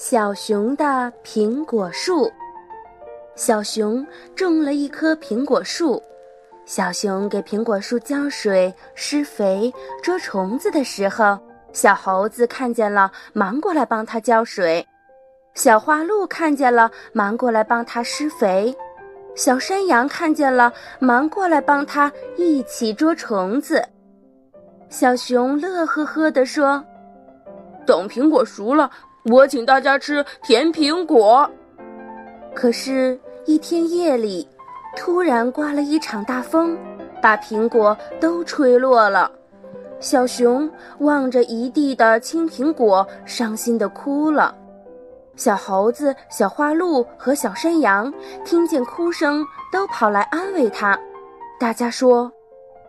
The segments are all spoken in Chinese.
小熊的苹果树。小熊种了一棵苹果树。小熊给苹果树浇水、施肥、捉虫子的时候，小猴子看见了，忙过来帮它浇水；小花鹿看见了，忙过来帮它施肥；小山羊看见了，忙过来帮它一起捉虫子。小熊乐呵呵地说：“等苹果熟了。”我请大家吃甜苹果。可是，一天夜里，突然刮了一场大风，把苹果都吹落了。小熊望着一地的青苹果，伤心地哭了。小猴子、小花鹿和小山羊听见哭声，都跑来安慰它。大家说。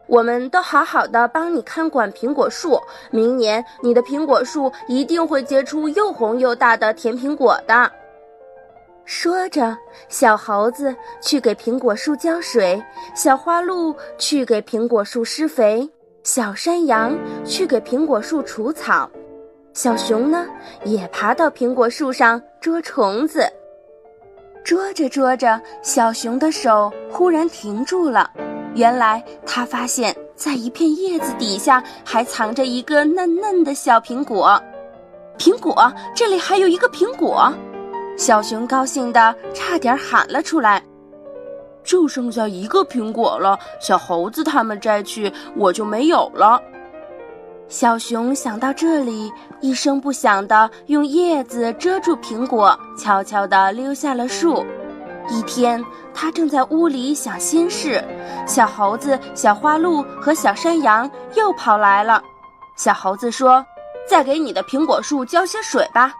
我们都好好的帮你看管苹果树，明年你的苹果树一定会结出又红又大的甜苹果的。说着，小猴子去给苹果树浇水，小花鹿去给苹果树施肥，小山羊去给苹果树除草，小熊呢也爬到苹果树上捉虫子。捉着捉着，小熊的手忽然停住了。原来他发现，在一片叶子底下还藏着一个嫩嫩的小苹果。苹果，这里还有一个苹果！小熊高兴的差点喊了出来。就剩下一个苹果了，小猴子他们摘去，我就没有了。小熊想到这里，一声不响的用叶子遮住苹果，悄悄地溜下了树。一天，他正在屋里想心事，小猴子、小花鹿和小山羊又跑来了。小猴子说：“再给你的苹果树浇些水吧。”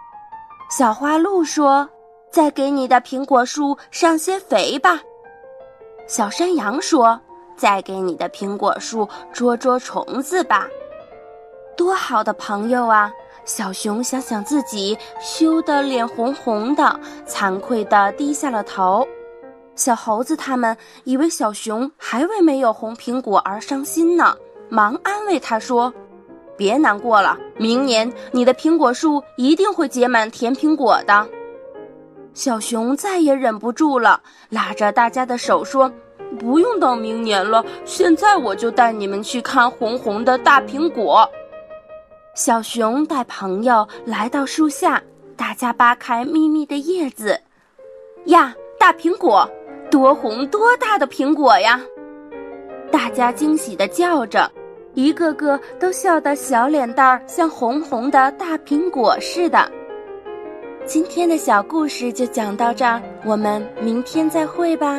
小花鹿说：“再给你的苹果树上些肥吧。”小山羊说：“再给你的苹果树捉捉虫子吧。”多好的朋友啊！小熊想想自己，羞得脸红红的，惭愧地低下了头。小猴子他们以为小熊还为没有红苹果而伤心呢，忙安慰他说：“别难过了，明年你的苹果树一定会结满甜苹果的。”小熊再也忍不住了，拉着大家的手说：“不用等明年了，现在我就带你们去看红红的大苹果。”小熊带朋友来到树下，大家扒开密密的叶子，呀，大苹果，多红多大的苹果呀！大家惊喜地叫着，一个个都笑得小脸蛋儿像红红的大苹果似的。今天的小故事就讲到这儿，我们明天再会吧。